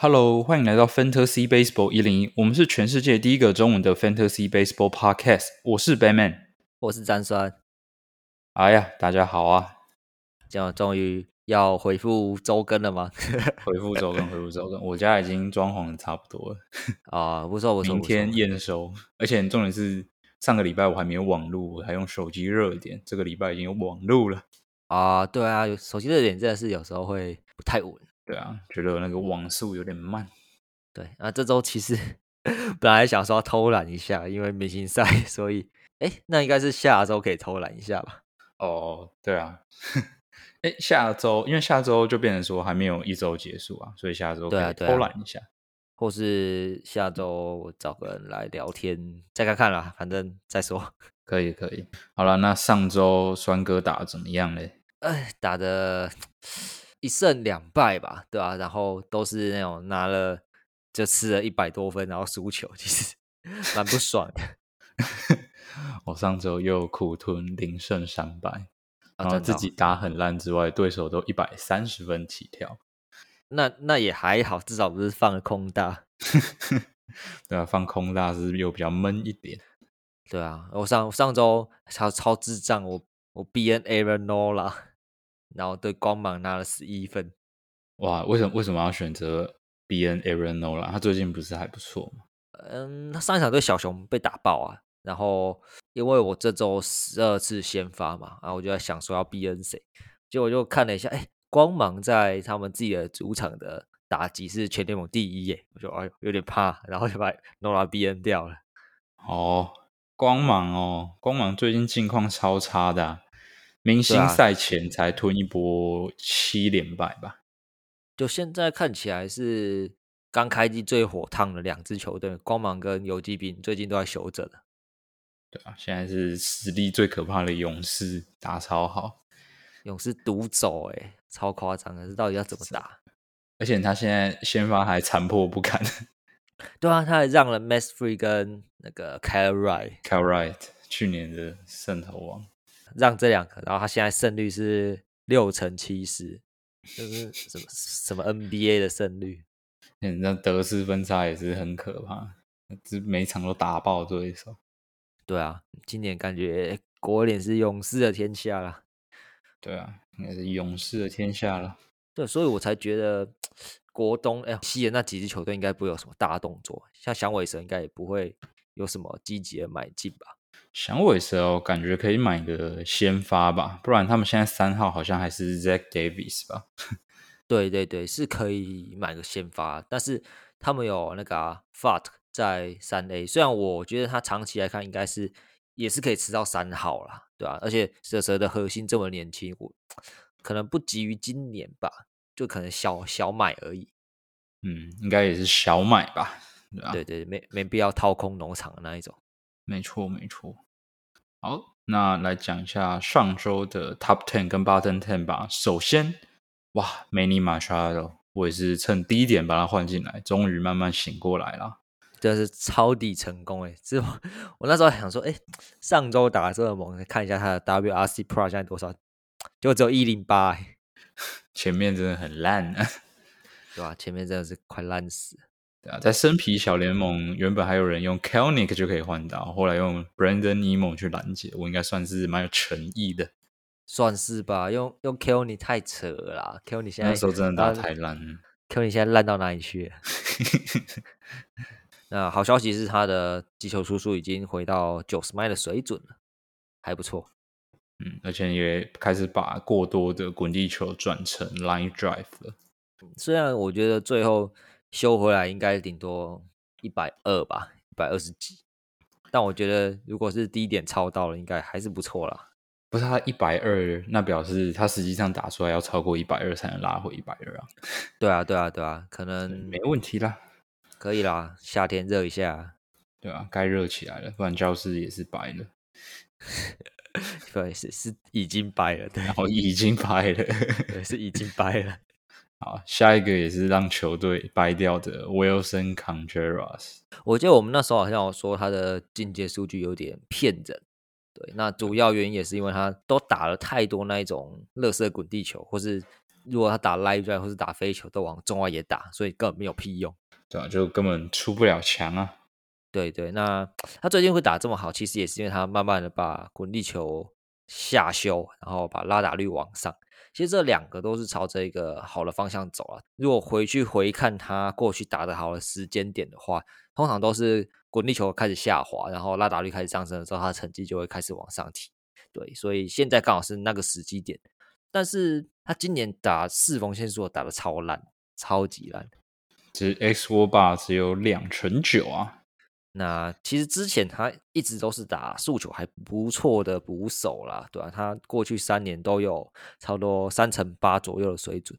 Hello，欢迎来到 Fantasy Baseball 一零一，我们是全世界第一个中文的 Fantasy Baseball Podcast。我是 Batman，我是詹酸。哎呀，大家好啊！这样终于要回复周更了吗？回复周更，回复周更。我家已经装潢的差不多了啊，不错不错。明天验收，而且重点是上个礼拜我还没有网路，我还用手机热点。这个礼拜已经有网路了啊！对啊，有手机热点真的是有时候会不太稳。对啊，觉得那个网速有点慢。对啊，这周其实 本来想说偷懒一下，因为明星赛，所以哎，那应该是下周可以偷懒一下吧？哦，对啊，哎，下周因为下周就变成说还没有一周结束啊，所以下周可以偷懒一下，或是下周找个人来聊天再看看啦，反正再说。可以可以，好了，那上周酸哥打的怎么样嘞？哎，打的。一胜两败吧，对吧？然后都是那种拿了就吃了一百多分，然后输球，其实 蛮不爽的。我上周又苦吞零胜三败，然后自己打很烂之外，对手都一百三十分起跳。那那也还好，至少不是放空大。对啊，放空大是又比较闷一点。对啊，我上上周超超智障，我我 B N Aaron Nola。然后对光芒拿了十一分，哇！为什么为什么要选择 B N Aaron Nola？他最近不是还不错吗？嗯，他上一场对小熊被打爆啊。然后因为我这周十二次先发嘛，然后我就在想说要 B N 谁，结果就看了一下，哎，光芒在他们自己的主场的打击是全联盟第一耶，我就哎有点怕，然后就把 Nola B N 掉了。哦，光芒哦，光芒最近近况超差的。明星赛前才吞一波七连败吧？就现在看起来是刚开机最火烫的两支球队，光芒跟游击兵最近都在休着的。对啊，现在是实力最可怕的勇士打超好，勇士独走哎，超夸张的，是到底要怎么打？而且他现在先发还残破不堪。对啊，他还让了 Mass Free 跟那个 Cal Wright，Cal Wright 去年的胜投王。让这两个，然后他现在胜率是六成七十，就是什么什么 NBA 的胜率，那得失分差也是很可怕，这每场都打爆对手。对啊，今年感觉国联是勇士的天下了。对啊，应该是勇士的天下了。对，所以我才觉得国东哎，西野那几支球队应该不会有什么大动作，像响尾蛇应该也不会有什么积极的买进吧。响尾蛇感觉可以买个先发吧，不然他们现在三号好像还是 Zach Davis 吧？对对对，是可以买个先发，但是他们有那个啊 Fat 在三 A，虽然我觉得他长期来看应该是也是可以吃到三号啦，对吧？而且蛇蛇的核心这么年轻，我可能不急于今年吧，就可能小小买而已。嗯，应该也是小买吧？对对，没没必要掏空农场的那一种。没错，没错。好，那来讲一下上周的 Top Ten 跟 Bottom Ten 吧。首先，哇，Many Machado，我也是趁低点把它换进来，终于慢慢醒过来了。真的是抄底成功哎！之后我那时候想说，哎，上周打这么猛，看一下他的 WRC Pro 现在多少，就只有一零八，前面真的很烂啊，对吧？前面真的是快烂死。对啊，在生皮小联盟，原本还有人用 Kelnick 就可以换到，后来用 Brandon Nemo 去拦截，我应该算是蛮有诚意的，算是吧。用用 Kelnick 太扯了，Kelnick 现在那时候真的打太烂，Kelnick 现在烂到哪里去？那好消息是他的击球出数已经回到九十迈的水准了，还不错。嗯，而且也开始把过多的滚地球转成 Line Drive 了。虽然我觉得最后。修回来应该顶多一百二吧，一百二十几。但我觉得如果是低点超到了，应该还是不错啦。不是他一百二，那表示他实际上打出来要超过一百二才能拉回一百二啊。对啊，对啊，对啊，可能没问题啦，可以啦。夏天热一下，对啊，该热起来了，不然教室也是白了。不好意思，是已经白了，对，哦，已经白了，对，是已经白了。好，下一个也是让球队掰掉的 Wilson Contreras。我记得我们那时候好像有说他的进阶数据有点骗人，对，那主要原因也是因为他都打了太多那一种乐色滚地球，或是如果他打 live drive 或是打飞球都往中外野打，所以根本没有屁用。对啊，就根本出不了墙啊。对对，那他最近会打这么好，其实也是因为他慢慢的把滚地球下修，然后把拉打率往上。其实这两个都是朝着一个好的方向走了。如果回去回看他过去打的好的时间点的话，通常都是滚地球开始下滑，然后拉打率开始上升的时候，他的成绩就会开始往上提。对，所以现在刚好是那个时机点。但是他今年打四缝线术打的超烂，超级烂。只 X 沃霸只有两成九啊。那其实之前他一直都是打速球还不错的捕手啦，对吧？他过去三年都有差不多三成八左右的水准。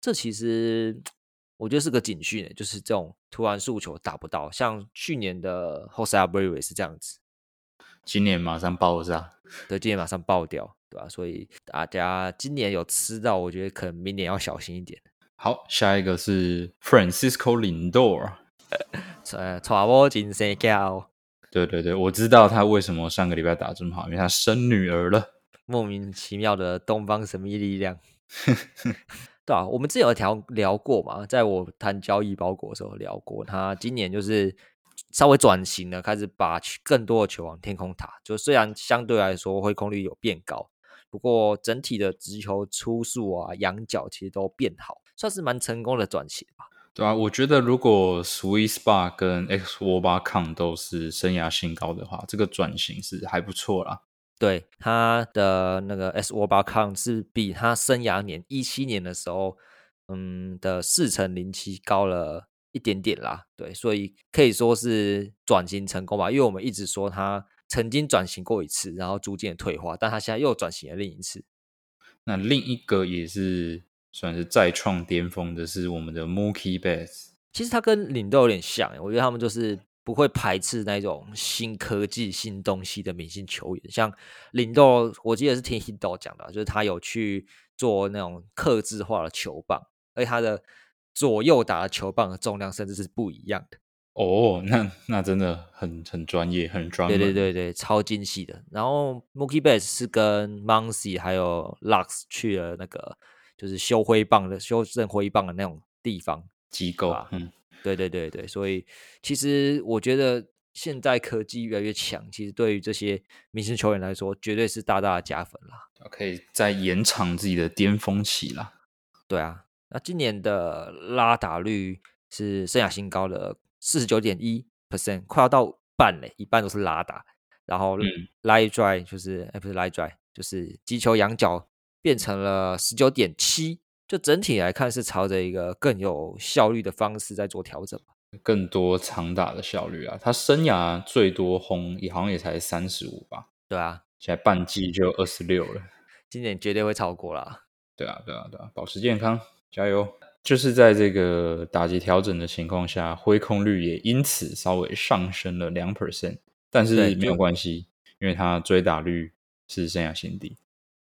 这其实我觉得是个警讯，就是这种突然速球打不到，像去年的 Jose Abreu 是这样子，今年马上爆炸，对，今年马上爆掉，对吧？所以大家今年有吃到，我觉得可能明年要小心一点。好，下一个是 Francisco Lindor，呃，传播金生胶。对对对，我知道他为什么上个礼拜打这么好，因为他生女儿了，莫名其妙的东方神秘力量。对啊，我们之前有聊聊过嘛，在我谈交易包裹的时候聊过，他今年就是稍微转型了，开始把更多的球往天空打，就虽然相对来说挥空率有变高，不过整体的直球出速啊、仰角其实都变好。算是蛮成功的转型吧。对啊，我觉得如果 Sweet Spot 跟 X 沃巴康都是生涯新高的话，这个转型是还不错啦。对，他的那个 S 沃巴康是比他生涯年一七年的时候，嗯的四乘零七高了一点点啦。对，所以可以说是转型成功吧。因为我们一直说他曾经转型过一次，然后逐渐退化，但他现在又转型了另一次。那另一个也是。算是再创巅峰的是我们的 Mookie Betts，其实他跟领豆有点像，我觉得他们就是不会排斥那种新科技、新东西的明星球员。像领豆，我记得是听 Hido 讲的，就是他有去做那种刻制化的球棒，而且他的左右打的球棒的重量甚至是不一样的。哦，那那真的很很专业，很专业。对对对对，超精细的。然后 Mookie Betts 是跟 Muncy 还有 Lux 去了那个。就是修挥棒的、修正挥棒的那种地方机构啊，嗯，对对对对，所以其实我觉得现在科技越来越强，其实对于这些明星球员来说，绝对是大大的加分啦。可以再延长自己的巅峰期啦。对啊，那今年的拉打率是生涯新高的四十九点一 percent，快要到半嘞，一半都是拉打，然后 line drive 就是哎不是 line drive，就是击球仰角。变成了十九点七，就整体来看是朝着一个更有效率的方式在做调整更多长打的效率啊，他生涯最多轰也好像也才三十五吧？对啊，现在半季就二十六了，今年绝对会超过啦。对啊，对啊，对啊，保持健康，加油！就是在这个打击调整的情况下，挥空率也因此稍微上升了两 percent，但是没有关系，因为他追打率是生涯新低。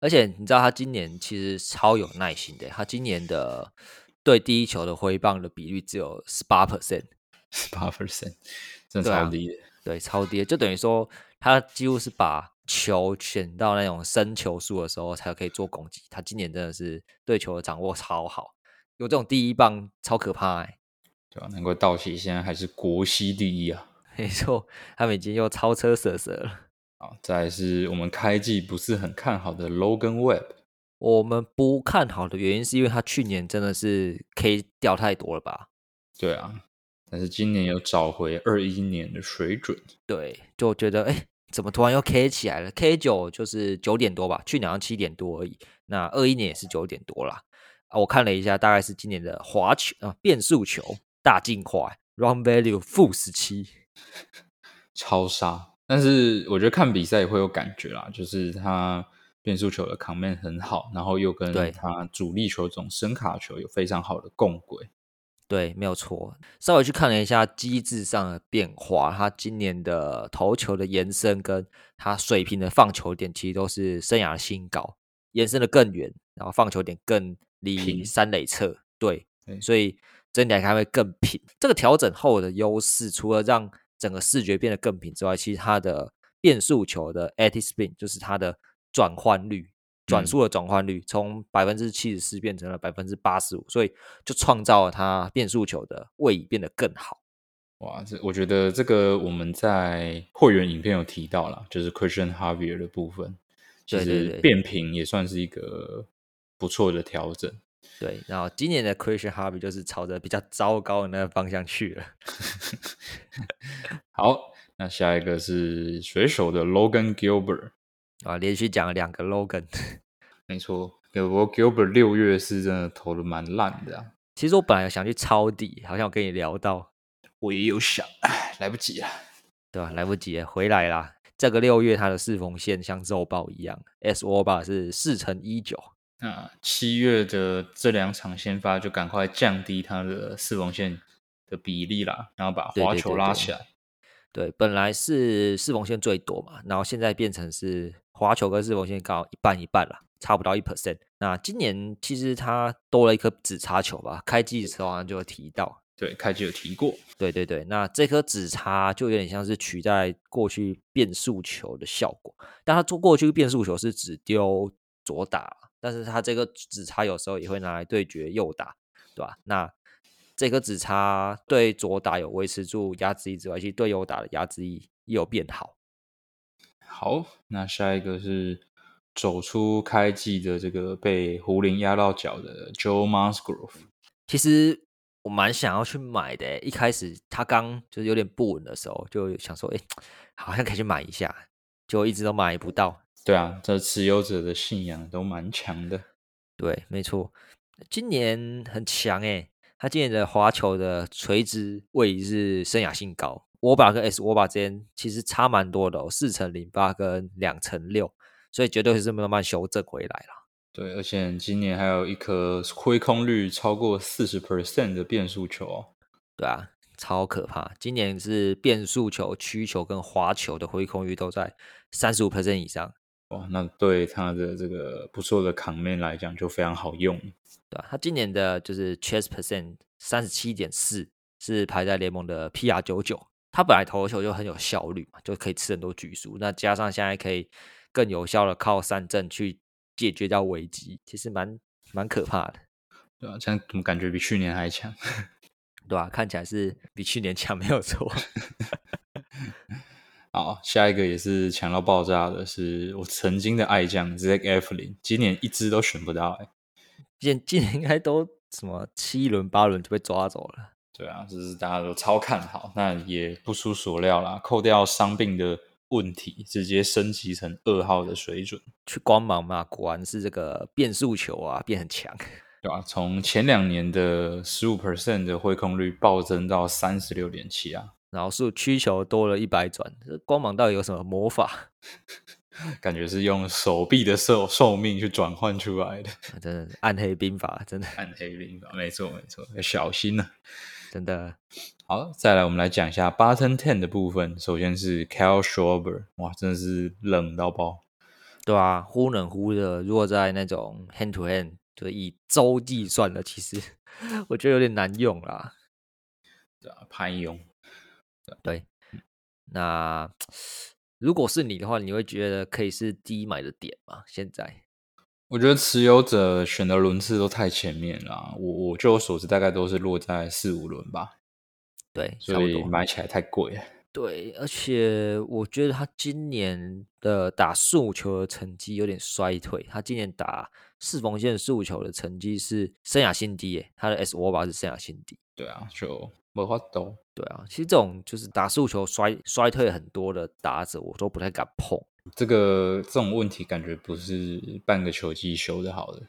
而且你知道他今年其实超有耐心的，他今年的对第一球的挥棒的比率只有十八 percent，十八 percent，真的超低的，对，超低，就等于说他几乎是把球选到那种深球数的时候才可以做攻击。他今年真的是对球的掌握超好，有这种第一棒超可怕哎，对吧？难怪道奇现在还是国西第一啊，没错，他们已经又超车蛇蛇了。再是我们开季不是很看好的 Logan Webb，我们不看好的原因是因为他去年真的是 K 掉太多了吧？对啊，但是今年有找回二一年的水准，对，就觉得哎，怎么突然又 K 起来了？K 九就是九点多吧，去年好像七点多而已，那二一年也是九点多啦。啊，我看了一下，大概是今年的滑球啊变速球大进化，Run Value 负十七，超杀。但是我觉得看比赛也会有感觉啦，就是他变速球的 command 很好，然后又跟他主力球种声卡球有非常好的共轨。对，没有错。稍微去看了一下机制上的变化，他今年的投球的延伸跟他水平的放球点其实都是生涯新高，延伸的更远，然后放球点更离三垒侧。对，所以整体来看会更平。这个调整后的优势，除了让整个视觉变得更平之外，其实它的变速球的 a t i spin 就是它的转换率转速的转换率从百分之七十四变成了百分之八十五，所以就创造了它变速球的位移变得更好。哇，这我觉得这个我们在会员影片有提到了，就是 Christian Javier 的部分，其实变频也算是一个不错的调整。对，然后今年的 Christian Harvey 就是朝着比较糟糕的那个方向去了。好，那下一个是水手的 Logan Gilbert 啊，连续讲了两个 Logan，没错，不过 Gilbert 六月是真的投的蛮烂的啊。其实我本来想去抄底，好像我跟你聊到。我也有想，哎，来不及了，对吧？来不及，回来啦。这个六月它的四缝线像肉包一样，S O 吧是四乘一九。那七月的这两场先发就赶快降低他的四缝线的比例啦，然后把滑球拉起来。对，本来是四缝线最多嘛，然后现在变成是滑球跟四缝线刚好一半一半了，差不到一 percent。那今年其实他多了一颗紫叉球吧，开机的时候好像就有提到。对，开机有提过。对对对，那这颗紫叉就有点像是取代过去变速球的效果，但它做过去变速球是只丢左打，但是他这个指叉有时候也会拿来对决右打，对吧？那这个指叉对左打有维持住压制力之外，其实对右打的压制力也有变好。好，那下一个是走出开季的这个被胡林压到脚的 Joe Musgrove，其实。我蛮想要去买的，一开始他刚就是有点不稳的时候，就想说，哎，好像可以去买一下，就一直都买不到。对啊，这持有者的信仰都蛮强的。对，没错，今年很强哎，他今年的滑球的垂直位移是生涯性高。我把跟 S 我把之间其实差蛮多的哦，四乘零八跟两乘六，所以绝对是慢慢修正回来了。对，而且今年还有一颗挥空率超过四十 percent 的变速球哦。对啊，超可怕！今年是变速球、曲球跟滑球的挥空率都在三十五 percent 以上。哇，那对他的这个不错的扛面来讲就非常好用。对啊，他今年的就是 chess percent 三十七点四，是排在联盟的 PR 九九。他本来投球就很有效率嘛，就可以吃很多局数。那加上现在可以更有效的靠三振去。解决掉危机，其实蛮蛮可怕的，对啊，这样怎么感觉比去年还强？对吧？看起来是比去年强，没有错。好，下一个也是强到爆炸的，是我曾经的爱将 Zack Eflin，今年一支都选不到，哎，今今年应该都什么七轮八轮就被抓走了。对啊，就是大家都超看好，那也不出所料啦，扣掉伤病的。问题直接升级成二号的水准，去光芒嘛？果然是这个变速球啊，变很强，对啊？从前两年的十五 percent 的挥空率暴增到三十六点七啊，然后是曲球多了一百转。这光芒到底有什么魔法？感觉是用手臂的寿寿命去转换出来的，真的暗黑兵法，真的暗黑兵法，没错没错，要小心了。真的好，再来我们来讲一下 button ten 的部分。首先是 Cal Schwarber，哇，真的是冷到爆，对啊，忽冷忽热。如果在那种 hand to hand，就以周计算的，其实 我觉得有点难用啦。对啊，攀用。对，那如果是你的话，你会觉得可以是低买的点吗？现在？我觉得持有者选的轮次都太前面了，我我据我所知，大概都是落在四五轮吧。对，所以买起来太贵了。对，而且我觉得他今年的打速球的成绩有点衰退。他今年打四缝线速球的成绩是生涯新低，耶，他的 S 握把是生涯新低。对啊，就没法懂。对啊，其实这种就是打速球衰衰退很多的打者，我都不太敢碰。这个这种问题感觉不是半个球季修的好的，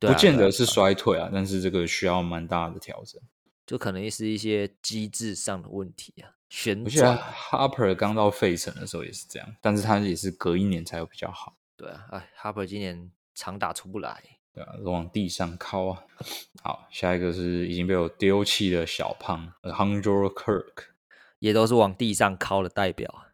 不见得是衰退啊，但是这个需要蛮大的调整，就可能是一些机制上的问题啊。旋转，Harper 刚到费城的时候也是这样，但是他也是隔一年才会比较好。对啊，哎，Harper 今年长打出不来，对啊，往地上靠啊。好，下一个是已经被我丢弃的小胖 h u n g e r Kirk，也都是往地上靠的代表。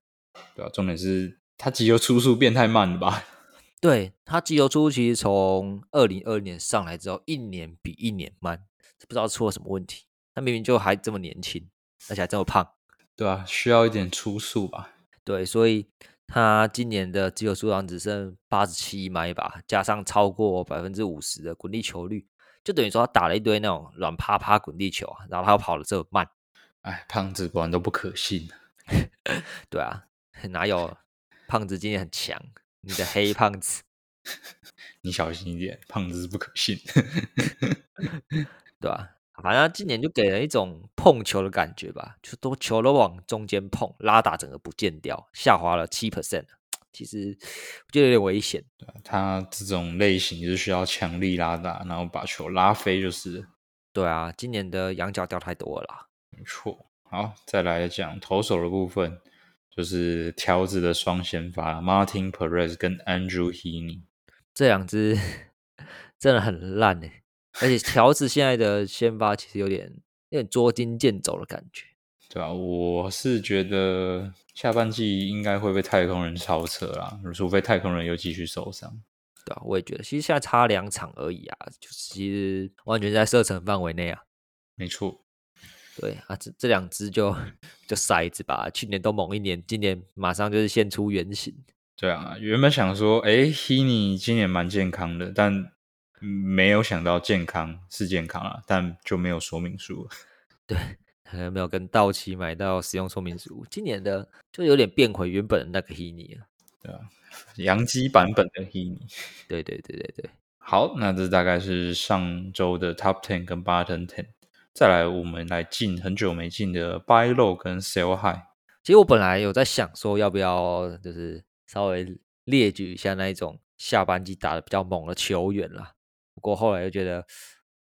对啊，重点是。他机油出速变太慢了吧？对他机油出其实从二零二年上来之后，一年比一年慢，不知道出了什么问题。他明明就还这么年轻，而且还这么胖，对啊，需要一点出速吧？对，所以他今年的自由出场只剩八十七迈吧，加上超过百分之五十的滚地球率，就等于说他打了一堆那种软趴趴滚地球，然后他又跑的这么慢。哎，胖子果然都不可信。对啊，哪有胖子今天很强？你的黑 胖子，你小心一点，胖子是不可信。对吧？反正今年就给人一种碰球的感觉吧，就都球都往中间碰，拉打整个不见掉，下滑了七 percent，其实我觉得有点危险。对啊，他这种类型就是需要强力拉打，然后把球拉飞就是。对啊，今年的羊角掉太多了。没错。好，再来讲投手的部分，就是条子的双先发，Martin Perez 跟 Andrew Heaney，这两只 真的很烂哎。而且条子现在的先发其实有点有点捉襟见肘的感觉，对啊，我是觉得下半季应该会被太空人超车啦，除非太空人又继续受伤。对啊，我也觉得，其实现在差两场而已啊，就是其实完全在射程范围内啊。没错，对啊，这这两只就就骰子吧，去年都猛一年，今年马上就是现出原形。对啊，原本想说，哎，Hini 今年蛮健康的，但。没有想到健康是健康啊，但就没有说明书。对，可能没有跟道奇买到使用说明书。今年的就有点变回原本的那个 Hini 了。对啊，阳基版本的 Hini。对对对对对。好，那这大概是上周的 Top Ten 跟 Bottom Ten。再来，我们来进很久没进的 Buy Low 跟 Sell High。其实我本来有在想说，要不要就是稍微列举一下那一种下半季打的比较猛的球员啦。不过后来又觉得，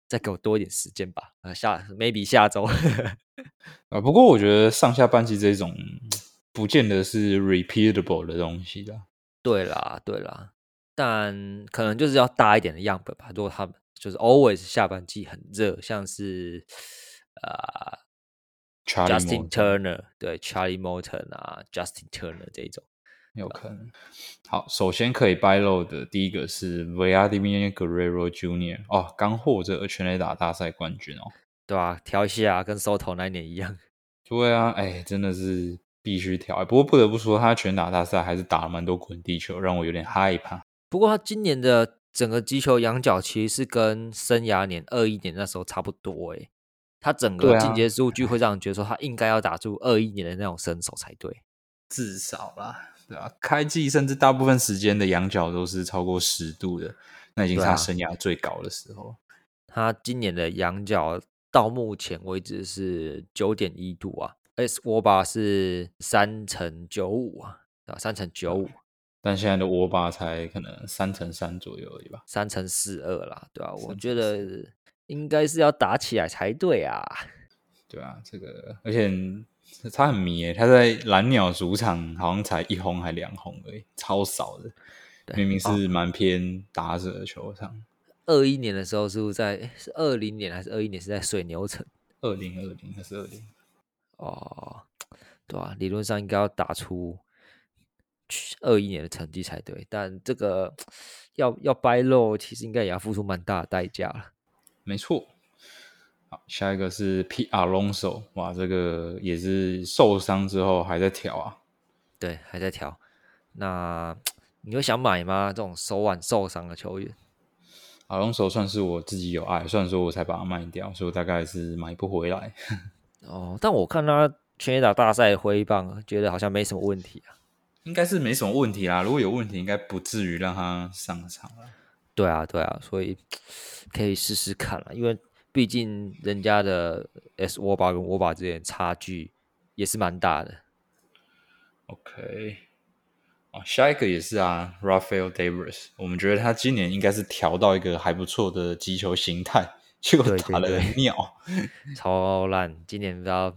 再给我多一点时间吧。呃，下 maybe 下周啊。不过我觉得上下班季这种不见得是 repeatable 的东西啦。对啦，对啦，但可能就是要大一点的样本吧。如果他们就是 always 下半季很热，像是呃 Justin Turner 对 Charlie Morton 啊，Justin Turner 这种。有可能。好，首先可以 buy low 的第一个是 Vladimir Guerrero Jr. 哦，刚获这个全垒打大赛冠军哦，对啊？调一下，跟 Soto 那年一样。对啊，哎，真的是必须调。不过不得不说，他全打大赛还是打了蛮多滚地球，让我有点害怕。不过他今年的整个击球仰角其实是跟生涯年二一年那时候差不多哎，他整个进阶数据会让人觉得说他应该要打出二一年的那种身手才对，至少啦。对啊，开季甚至大部分时间的仰角都是超过十度的，那已经是他生涯最高的时候。他今年的仰角到目前为止是九点一度啊，S 沃巴是三乘九五啊，啊三乘九五，但现在的沃巴才可能三乘三左右而已吧，三乘四二啦，对吧？我觉得应该是要打起来才对啊。对啊，这个而且。他很迷诶，他在蓝鸟主场好像才一轰还两轰而已，超少的。明明是蛮偏打者的球场。二一年的时候是不是在？是二零年还是二一年？是在水牛城？二零二零还是二零？哦，对啊，理论上应该要打出二一年的成绩才对，但这个 要要掰肉，其实应该也要付出蛮大的代价了。没错。好，下一个是 P. Alonso，哇，这个也是受伤之后还在调啊。对，还在调。那你会想买吗？这种手腕受伤的球员，Alonso 算是我自己有爱，虽然说我才把它卖掉，所以我大概是买不回来。哦，但我看他全垒打大赛挥棒，觉得好像没什么问题啊。应该是没什么问题啦，如果有问题，应该不至于让他上场了。对啊，对啊，所以 可以试试看了，因为。毕竟人家的 S 沃巴跟沃巴之间差距也是蛮大的。OK，哦，下一个也是啊，Rafael Davis，我们觉得他今年应该是调到一个还不错的击球形态，结果打了鸟，超烂。今年不知道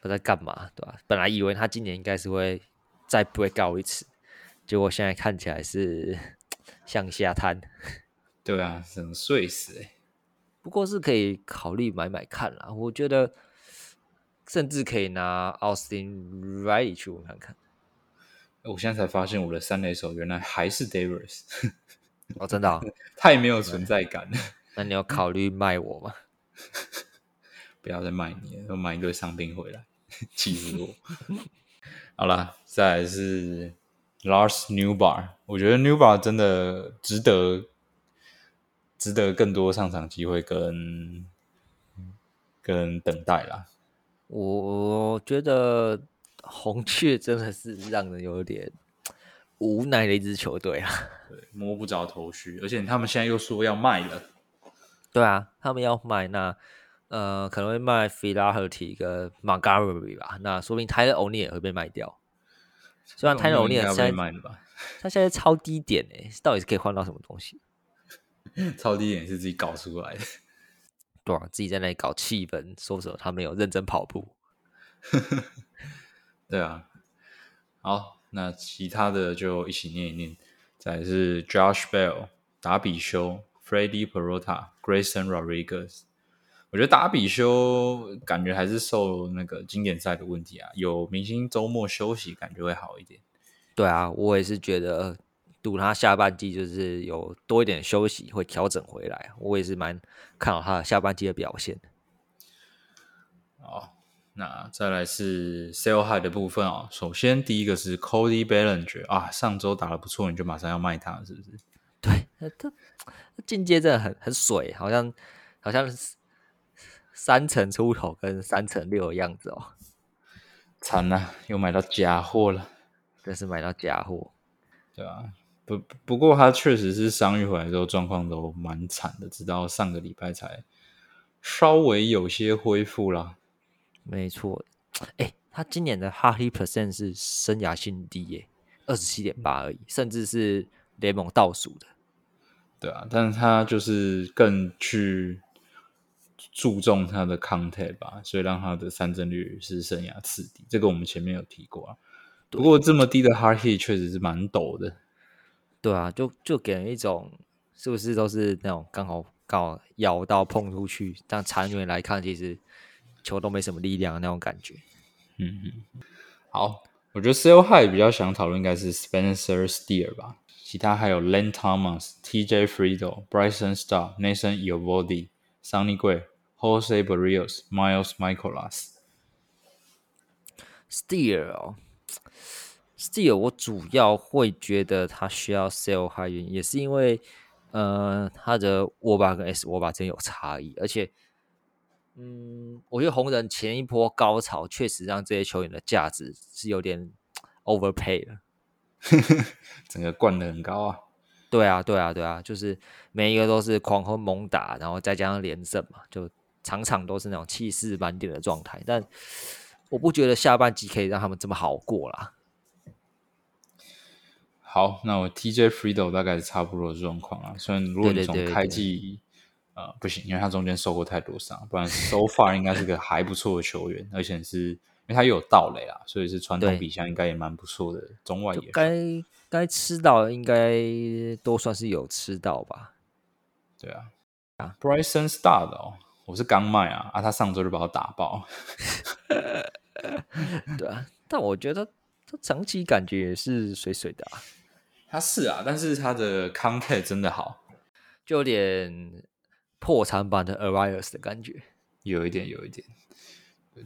不知道干嘛，对吧？本来以为他今年应该是会再 break out 一次，结果现在看起来是 向下探。对啊，很碎死哎。不过是可以考虑买买看啦，我觉得甚至可以拿 Austin Riley 去看看。我现在才发现我的三垒手原来还是 Davis，哦，真的 太没有存在感了。那你要考虑卖我吗？不要再卖你了，我买一堆伤兵回来，气死我！好了，再来是 Lars Newbar，我觉得 Newbar 真的值得，值得更多上场机会跟跟等待啦。我觉得红雀真的是让人有点无奈的一支球队啊。对，摸不着头绪，而且他们现在又说要卖了。对啊，他们要卖那呃可能会卖 f i l a h e r t y 跟 Montgomery 吧，那说明 Tyler O'Neill 也会被卖掉。虽然 Tyler O'Neill 现在卖了吧，他现在超低点诶，到底是可以换到什么东西？超低点是自己搞出来的。对啊，自己在那里搞气氛，说什么他没有认真跑步。对啊，好，那其他的就一起念一念。再是 Josh Bell、达比修、Freddie Perota、Grayson Rodriguez。我觉得达比修感觉还是受那个经典赛的问题啊，有明星周末休息，感觉会好一点。对啊，我也是觉得。赌他下半季就是有多一点休息，会调整回来。我也是蛮看好他下半季的表现。好，那再来是 sell high 的部分哦。首先第一个是 Cody Bellinger 啊，上周打的不错，你就马上要卖他，是不是？对，他进阶真的很很水，好像好像三层出头跟三层六的样子哦。惨了，又买到假货了，真是买到假货，对啊。不不过他确实是伤愈回来之后状况都蛮惨的，直到上个礼拜才稍微有些恢复啦。没错，哎，他今年的 Hardy percent 是生涯新低耶，二十七点八而已，甚至是联盟倒数的。对啊，但是他就是更去注重他的 contact 吧，所以让他的三振率是生涯次低。这个我们前面有提过啊。不过这么低的 Hardy 确实是蛮陡的。对啊，就就给人一种是不是都是那种刚好刚好咬到碰出去，但长远来看，其实球都没什么力量的那种感觉。嗯嗯，好，我觉得 Sell High 比较想讨论应该是 Spencer Steer 吧，其他还有 Len Thomas、TJ Friedel、Bryson Star、Nathan y o v o d i Sunny Gray、Jose Barrios、Miles Michaelas。Steer 哦。Still，我主要会觉得他需要 sell high 原因，也是因为，呃，他的握把跟 S 握把真有差异，而且，嗯，我觉得红人前一波高潮确实让这些球员的价值是有点 overpay 了，整个灌的很高啊。对啊，对啊，对啊，就是每一个都是狂轰猛打，然后再加上连胜嘛，就场场都是那种气势满点的状态。但我不觉得下半季可以让他们这么好过啦。好，那我 TJ Friedel 大概是差不多的状况啊。虽然如果你从开季，呃，不行，因为他中间受过太多伤，不然 So far 应该是个还不错的球员，而且是因为他又有盗垒啊，所以是传统比赛应该也蛮不错的中外野。该该吃到应该都算是有吃到吧？对啊，啊，Bryson Star 的哦，我是刚卖啊，啊，他上周就把我打爆。对啊，但我觉得他长期感觉也是水水的啊。他是啊，但是他的 content 真的好，就有点破产版的 Arias 的感觉，有一点，有一点，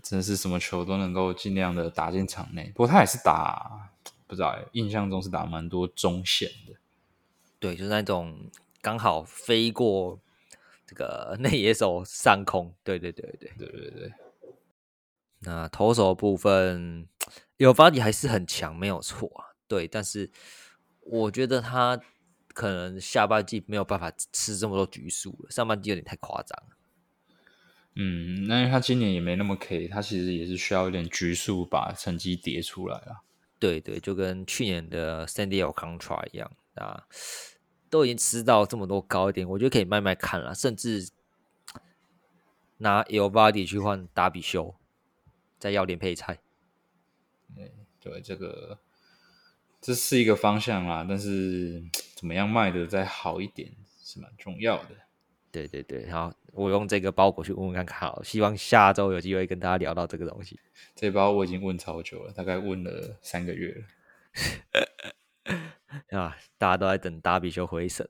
真的是什么球都能够尽量的打进场内。不过他也是打，不知道，印象中是打蛮多中线的。对，就是那种刚好飞过这个内野手上空。对，对，对，对，对，对，对。那投手部分，有发力还是很强，没有错啊。对，但是。我觉得他可能下半季没有办法吃这么多局数了，上半季有点太夸张了。嗯，那因为他今年也没那么 K，他其实也是需要一点局数把成绩叠出来了。对对，就跟去年的 Sandy o Contra 一样啊，都已经吃到这么多高一点，我觉得可以慢慢看了，甚至拿 El Body 去换达比修，再要点配菜。对对，这个。这是一个方向啦，但是怎么样卖的再好一点是蛮重要的。对对对，好，我用这个包裹去问问看看，好，希望下周有机会跟大家聊到这个东西。这包我已经问超久了，大概问了三个月了。啊，大家都在等达比修回神。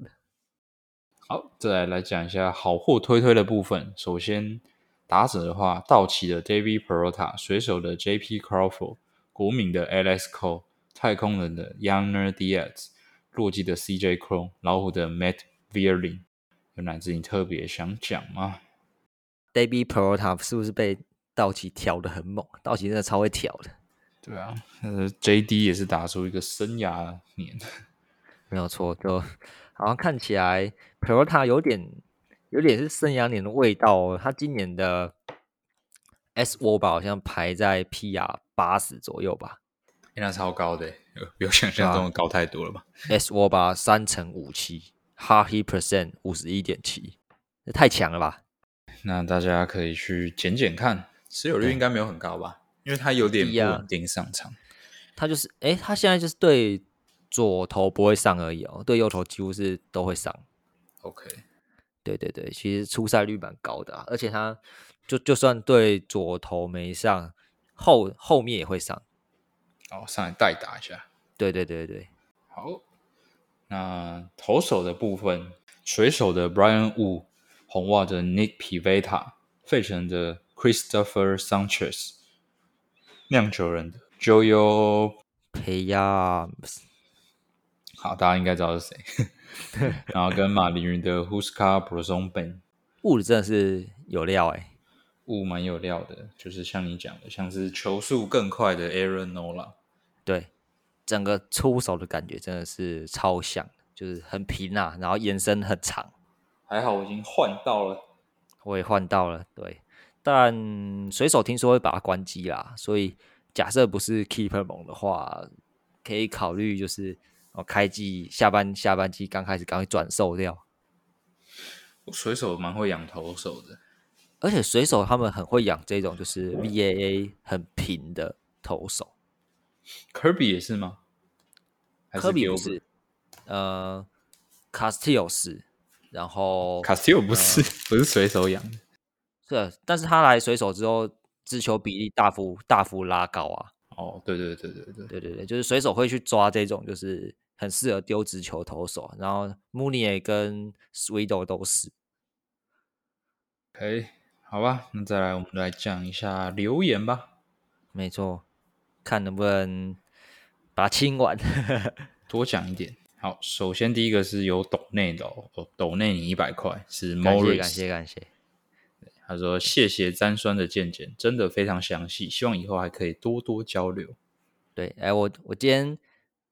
好，再来来讲一下好货推推的部分。首先打者的话，道奇的 David Perota，水手的 J.P. Crawford，国民的 Alex Cole。太空人的 Younger Diaz，洛基的 CJ Cron，老虎的 Matt Vierling，有哪支你特别想讲吗 David Peralta 是不是被道奇调的很猛？道奇真的超会调的。对啊，呃，JD 也是打出一个生涯年，没有错，就好像看起来 Peralta 有点有点是生涯年的味道哦。他今年的 S W 吧，好像排在 PR 八十左右吧，那超高的，有比我想象中的高太多了吧？S W 吧三乘五七，Hardy percent 五十一点七，这太强了吧？那大家可以去捡捡看，持有率应该没有很高吧？因为他有点不稳定上场，他就是，哎，他现在就是对左头不会上而已哦，对右头几乎是都会上。OK，对对对，其实出赛率蛮高的，啊而且他就就算对左头没上，后后面也会上。哦，上来代打一下。对对对对，好，那投手的部分，水手的 Brian Wu，红袜的 Nick Pivetta，费城的 Christopher Sanchez。酿酒人的 Joel Payams，好，大家应该知道是谁。然后跟马林鱼的 Huska b r o s o n Ben，雾真的是有料哎，雾蛮有料的，就是像你讲的，像是球速更快的 Aaron Nola，对，整个出手的感觉真的是超像，就是很平啊，然后延伸很长。还好我已经换到了，我也换到了，对。但水手听说会把它关机啦，所以假设不是 keeper 猛的话，可以考虑就是哦开季下班下班季刚开始赶快转售掉。水手蛮会养投手的，而且水手他们很会养这种就是 VAA 很平的投手。科比也是吗？科比不是，呃，Castillo 是，然后 Castillo 不是不是水手养的。是，但是他来水手之后，直球比例大幅大幅拉高啊！哦，对对对对对对对对，就是水手会去抓这种，就是很适合丢直球投手，然后 Mooney 跟 Sweeto 都是。OK，好吧，那再来我们来讲一下留言吧。没错，看能不能把它清完，多讲一点。好，首先第一个是有斗内的哦，斗内你一百块是 Morris，感谢感谢。他说：“谢谢詹酸的见解，真的非常详细，希望以后还可以多多交流。”对，哎，我我今天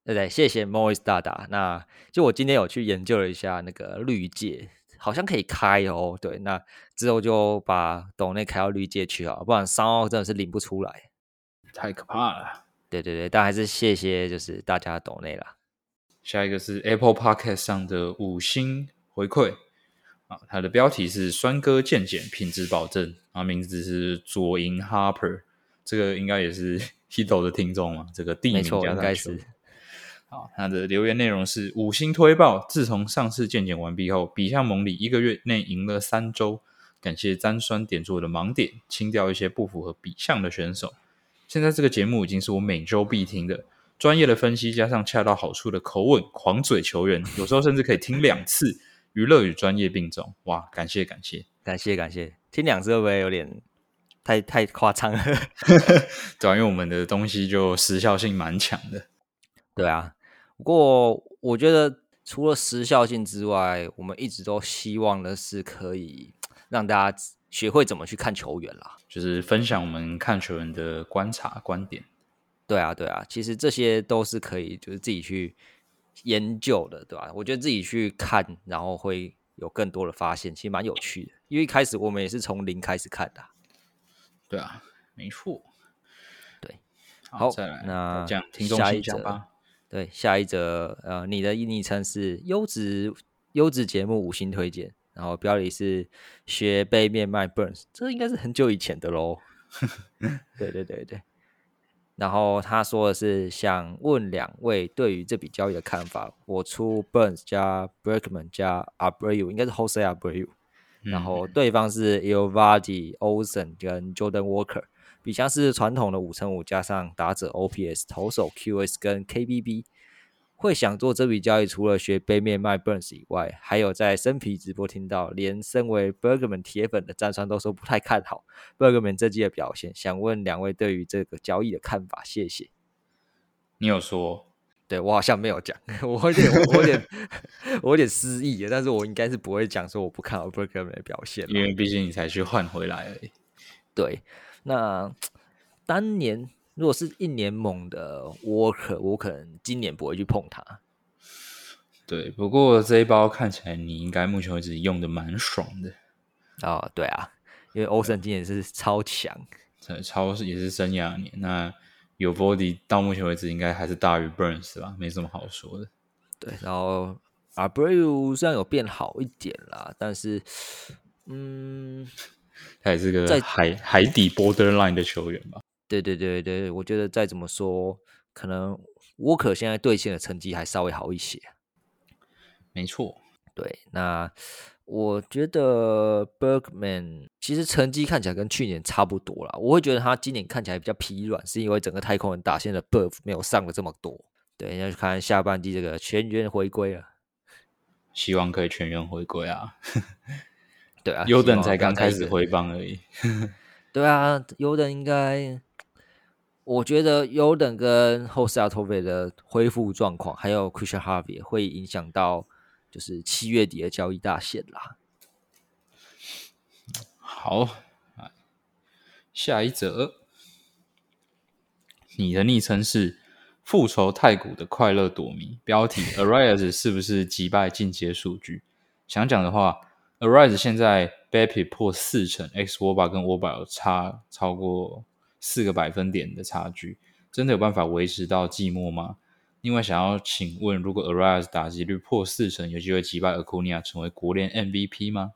对对，谢谢 Morris 大大。那就我今天有去研究了一下那个绿界，好像可以开哦。对，那之后就把斗内开到绿界去啊，不然三号真的是领不出来，太可怕了。对对对，但还是谢谢就是大家斗内啦。下一个是 Apple Podcast 上的五星回馈。啊，它的标题是“酸哥健检品质保证”，啊，名字是左银 Harper，这个应该也是 Hito 的听众嘛？这个地名应该是。好，他的留言内容是五星推报：自从上次健检完毕后，比向蒙里一个月内赢了三周，感谢詹酸点出我的盲点，清掉一些不符合比项的选手。现在这个节目已经是我每周必听的，专业的分析加上恰到好处的口吻，狂嘴球员，有时候甚至可以听两次。娱乐与专业并重，哇！感谢感谢感谢感谢，听两次会不会有点太太夸张了？对啊，因为我们的东西就时效性蛮强的。对啊，不过我觉得除了时效性之外，我们一直都希望的是可以让大家学会怎么去看球员啦，就是分享我们看球员的观察观点。对啊对啊，其实这些都是可以，就是自己去。研究的，对吧？我觉得自己去看，然后会有更多的发现，其实蛮有趣的。因为一开始我们也是从零开始看的，对啊，没错。对，好，再来，那讲听众信箱吧。对，下一则，呃，你的昵称是优质优质节目五星推荐，然后标题是学背面卖 burns，这应该是很久以前的喽。对对对对。然后他说的是想问两位对于这笔交易的看法。我出 Burns 加 Berkman 加 Abreu，应该是 Jose Abreu。然后对方是 Elvady Olsen 跟 Jordan Walker，比像是传统的五乘五加上打者 OPS，投手 QS 跟 KBB。会想做这笔交易，除了学背面卖 Burns 以外，还有在生皮直播听到，连身为 Bergman 铁粉的战川都说不太看好 Bergman 这季的表现。想问两位对于这个交易的看法？谢谢。你有说？对我好像没有讲，我有点我有点 我有点失忆了，但是我应该是不会讲说我不看好 Bergman 的表现，因为毕竟你才去换回来而已。对，那当年如果是一年猛的 Worker，我可能今年不会去碰它。对，不过这一包看起来你应该目前为止用的蛮爽的。哦，对啊，因为欧森今年是超强，超是也是生涯年那。有 body 到目前为止应该还是大于 Burns 吧，没什么好说的。对，然后 Abreu 虽然有变好一点啦，但是，嗯，他也是个在海海底 borderline 的球员吧？对对对对，我觉得再怎么说，可能 Walker 现在兑现的成绩还稍微好一些。没错，对，那。我觉得 Bergman 其实成绩看起来跟去年差不多了。我会觉得他今年看起来比较疲软，是因为整个太空人打线的 buff 没有上了这么多。对，要去看下半季这个全员回归了，希望可以全员回归啊。对啊，优等才刚开始回放而已。对啊，优等应该，我觉得优等跟后斯亚托菲的恢复状况，还有 Christian Harvey 会影响到。就是七月底的交易大限啦。好，下一则，你的昵称是复仇太古的快乐躲迷。标题：Arise 是不是击败进阶数据？想讲的话，Arise 现在 Bappy 破四成，X w o b a 跟 w o b a 有差超过四个百分点的差距，真的有办法维持到季末吗？另外，想要请问，如果 Arise 打击率破四成，有机会击败 Acuna 成为国联 MVP 吗？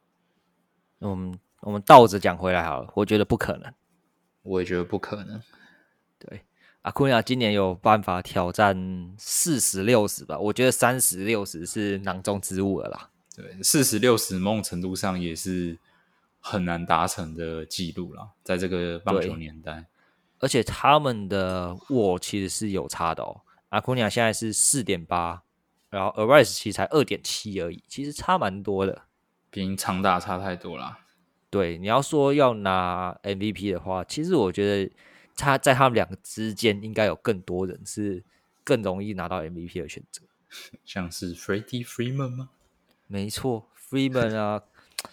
我们我们倒着讲回来好了，我觉得不可能。我也觉得不可能。对，Acuna 今年有办法挑战四十六十吧？我觉得三十六十是囊中之物了啦。对，四十六十某种程度上也是很难达成的记录了，在这个棒球年代。而且他们的握其实是有差的哦。阿库尼亚现在是四点八，然后 Arise 其实才二点七而已，其实差蛮多的，比长大差太多了。对，你要说要拿 MVP 的话，其实我觉得他在他们两个之间应该有更多人是更容易拿到 MVP 的选择，像是 Freddie Freeman 吗？没错，Freeman 啊，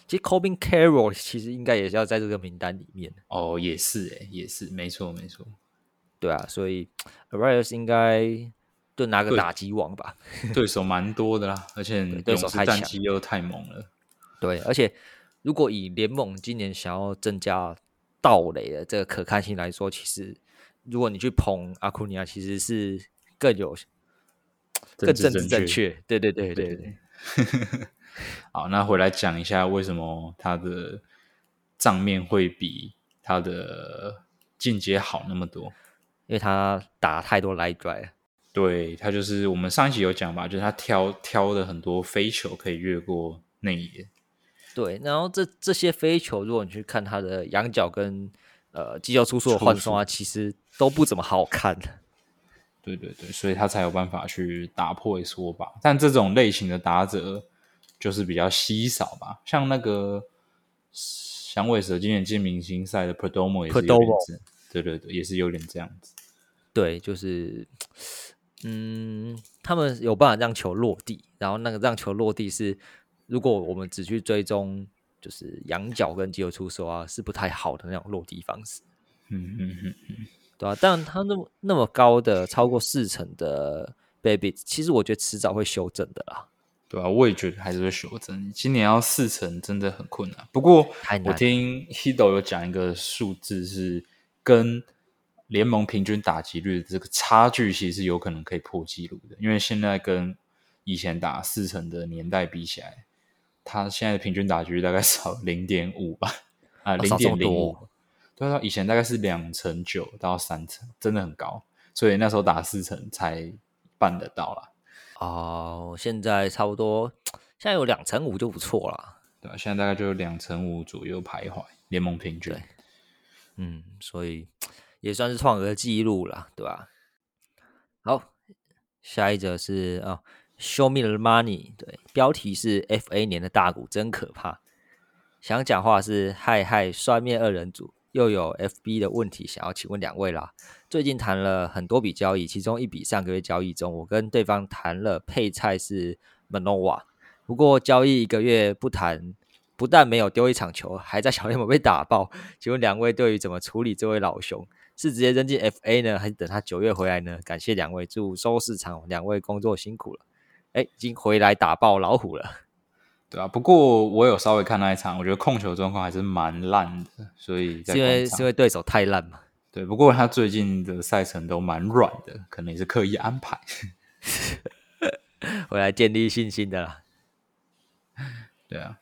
其实 Corbin Carroll 其实应该也是要在这个名单里面。哦，也是诶，也是，没错，没错。对啊，所以 Arias 应该就拿个打击王吧。对手蛮多的啦，而且 对手太强又太猛了。对，而且如果以联盟今年想要增加盗垒的这个可看性来说，其实如果你去捧阿库尼亚，其实是更有更政治正确。对对对对对。好，那回来讲一下为什么他的账面会比他的进阶好那么多。因为他打太多来拽，对他就是我们上一集有讲吧，就是他挑挑的很多飞球可以越过内野，对，然后这这些飞球，如果你去看他的仰角跟呃击球出速的换算啊，其实都不怎么好看。对对对，所以他才有办法去打破一说吧。但这种类型的打者就是比较稀少吧，像那个响尾蛇今年进明星赛的 Perdomo 也是有点子，对对对，也是有点这样子。对，就是，嗯，他们有办法让球落地，然后那个让球落地是，如果我们只去追踪，就是仰角跟肌肉出手啊，是不太好的那种落地方式。嗯嗯嗯嗯，对啊，但他那么那么高的超过四成的 baby，其实我觉得迟早会修正的啦。对啊，我也觉得还是会修正。今年要四成真的很困难。不过我听 Hido 有讲一个数字是跟。联盟平均打击率的这个差距，其实有可能可以破纪录的，因为现在跟以前打四成的年代比起来，他现在的平均打击率大概少零点五吧，啊，零点零五，对啊，以前大概是两成九到三成，真的很高，所以那时候打四成才办得到啦。哦，现在差不多，现在有两成五就不错了，对啊？现在大概就两成五左右徘徊，联盟平均，嗯，所以。也算是创个记录了，对吧？好，下一则是啊，Show me the money。对，标题是 FA 年的大股真可怕。想讲话是嗨嗨，双面二人组又有 FB 的问题想要请问两位啦。最近谈了很多笔交易，其中一笔上个月交易中，我跟对方谈了配菜是 Manova，不过交易一个月不谈，不但没有丢一场球，还在小联盟被打爆。请问两位对于怎么处理这位老兄，是直接扔进 FA 呢，还是等他九月回来呢？感谢两位，祝收市场两位工作辛苦了。哎，已经回来打爆老虎了。对啊，不过我有稍微看那一场，我觉得控球状况还是蛮烂的，所以是因为是因为对手太烂嘛？对，不过他最近的赛程都蛮软的，可能也是刻意安排，回来建立信心的啦。对啊，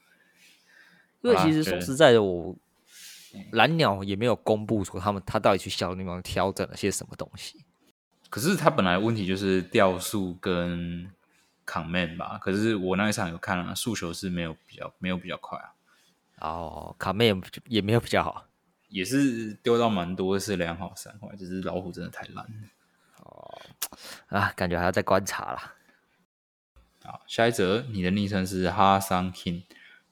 因为其实说实在的，我蓝鸟也没有公布说他们他到底去小地方调整了些什么东西。可是他本来问题就是掉速跟。抗 man 吧，可是我那一场有看啊，速球是没有比较没有比较快啊。哦，抗 man 也没有比较好，也是丢到蛮多是两好三坏，只是老虎真的太烂了。哦，啊，感觉还要再观察啦。好，下一则，你的昵称是哈桑 king，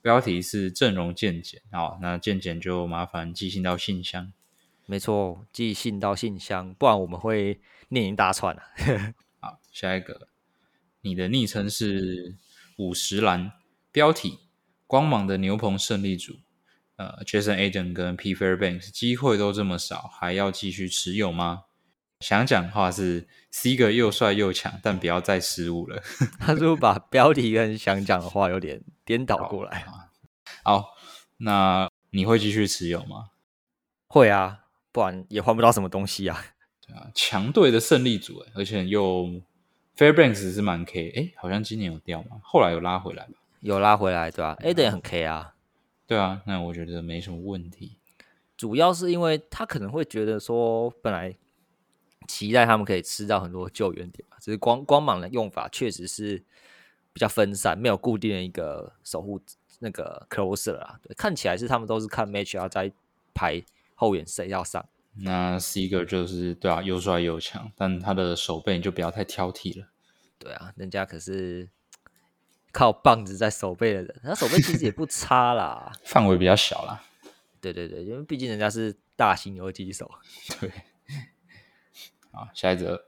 标题是阵容渐减。好，那渐减就麻烦寄信到信箱。没错，寄信到信箱，不然我们会念一大串啊。好，下一个。你的昵称是五十岚，标题光芒的牛棚胜利组，呃，Jason Aden 跟 P Fairbanks 机会都这么少，还要继续持有吗？想讲话是 C 哥又帅又强，但不要再失误了。他是不是把标题跟想讲的话有点颠倒过来啊？好，那你会继续持有吗？会啊，不然也换不到什么东西啊。对啊，强队的胜利组，而且又。Fairbanks 是蛮 K，哎，好像今年有掉嘛，后来有拉回来吧？有拉回来，对吧？A 的也很 K 啊，对啊，那我觉得没什么问题。主要是因为他可能会觉得说，本来期待他们可以吃到很多救援点嘛，只是光光芒的用法确实是比较分散，没有固定的一个守护那个 closer 啊。对，看起来是他们都是看 match 要在排后援谁要上。那 C 个就是对啊，又帅又强，但他的手背你就不要太挑剔了。对啊，人家可是靠棒子在手背的人，他手背其实也不差啦，范围比较小啦。对对对，因为毕竟人家是大型游击手。对。好，下一则，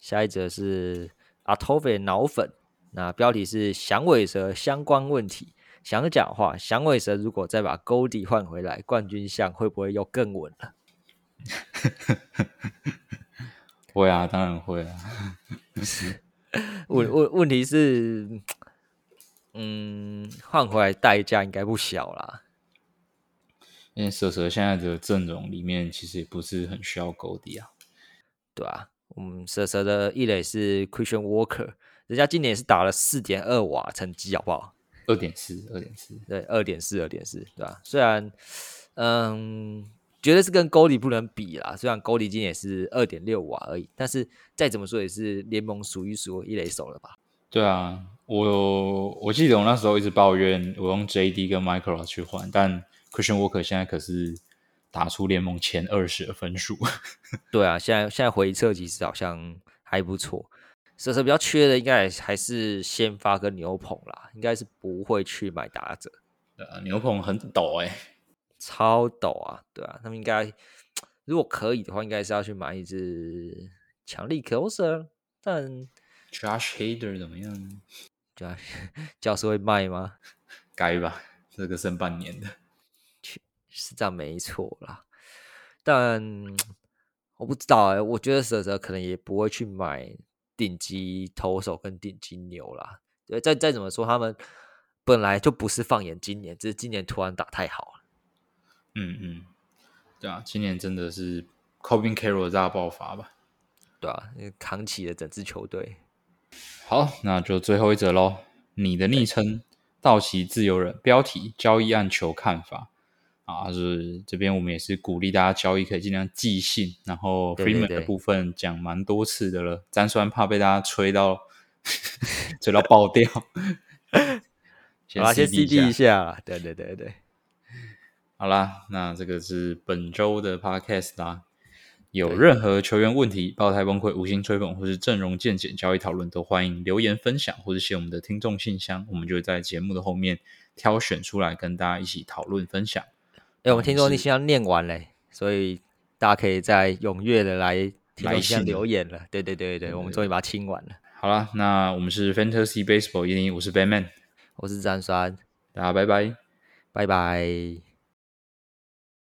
下一则是阿托菲脑粉，那标题是响尾蛇相关问题。想讲话，响尾蛇如果再把 Goldie 换回来，冠军相会不会又更稳了？会啊，当然会啊。问问问题是，嗯，换回来代价应该不小啦。因为蛇蛇现在的阵容里面，其实也不是很需要高迪啊。对啊，我们蛇蛇的一垒是 Christian Walker，人家今年是打了四点二瓦成绩，好不好？二点四，二点四，对，二点四，二点四，对吧？虽然，嗯。绝对是跟高迪不能比啦，虽然高迪今年也是二点六瓦而已，但是再怎么说也是联盟数一数一雷手了吧？对啊，我我记得我那时候一直抱怨我用 JD 跟 Micro 去换，但 Christian Walker 现在可是打出联盟前二十的分数。对啊，现在现在回撤其实好像还不错。蛇蛇比较缺的应该还是先发跟牛棚啦，应该是不会去买打者。呃，牛棚很陡哎。超陡啊，对啊，他们应该如果可以的话，应该是要去买一只强力 closer，但 Josh Hader 怎么样？Josh 教授会卖吗？该吧，这个剩半年的，是这样没错啦。但我不知道哎，我觉得舍舍可能也不会去买顶级投手跟顶级牛啦。对，再再怎么说，他们本来就不是放眼今年，只是今年突然打太好了。嗯嗯，对啊，今年真的是 Cobin Carroll 大爆发吧？对啊，扛起了整支球队。好，那就最后一则喽。你的昵称道奇自由人，标题交易案求看法啊，是这边我们也是鼓励大家交易可以尽量寄信，然后 Freeman 的部分讲蛮多次的了，詹酸怕被大家吹到 吹到爆掉，先 CD 一下，对对对对。好啦，那这个是本周的 podcast 啦。有任何球员问题、爆胎崩溃、五星吹捧或是阵容见解、交易讨论，都欢迎留言分享或者写我们的听众信箱，我们就会在节目的后面挑选出来跟大家一起讨论分享。哎，我们听众信箱念完嘞，所以大家可以再踊跃的来来信留言了。对对对对，我们终于把它清完了。好了，那我们是 Fantasy Baseball 一零一，我是 Batman，我是詹酸，大家拜拜，拜拜。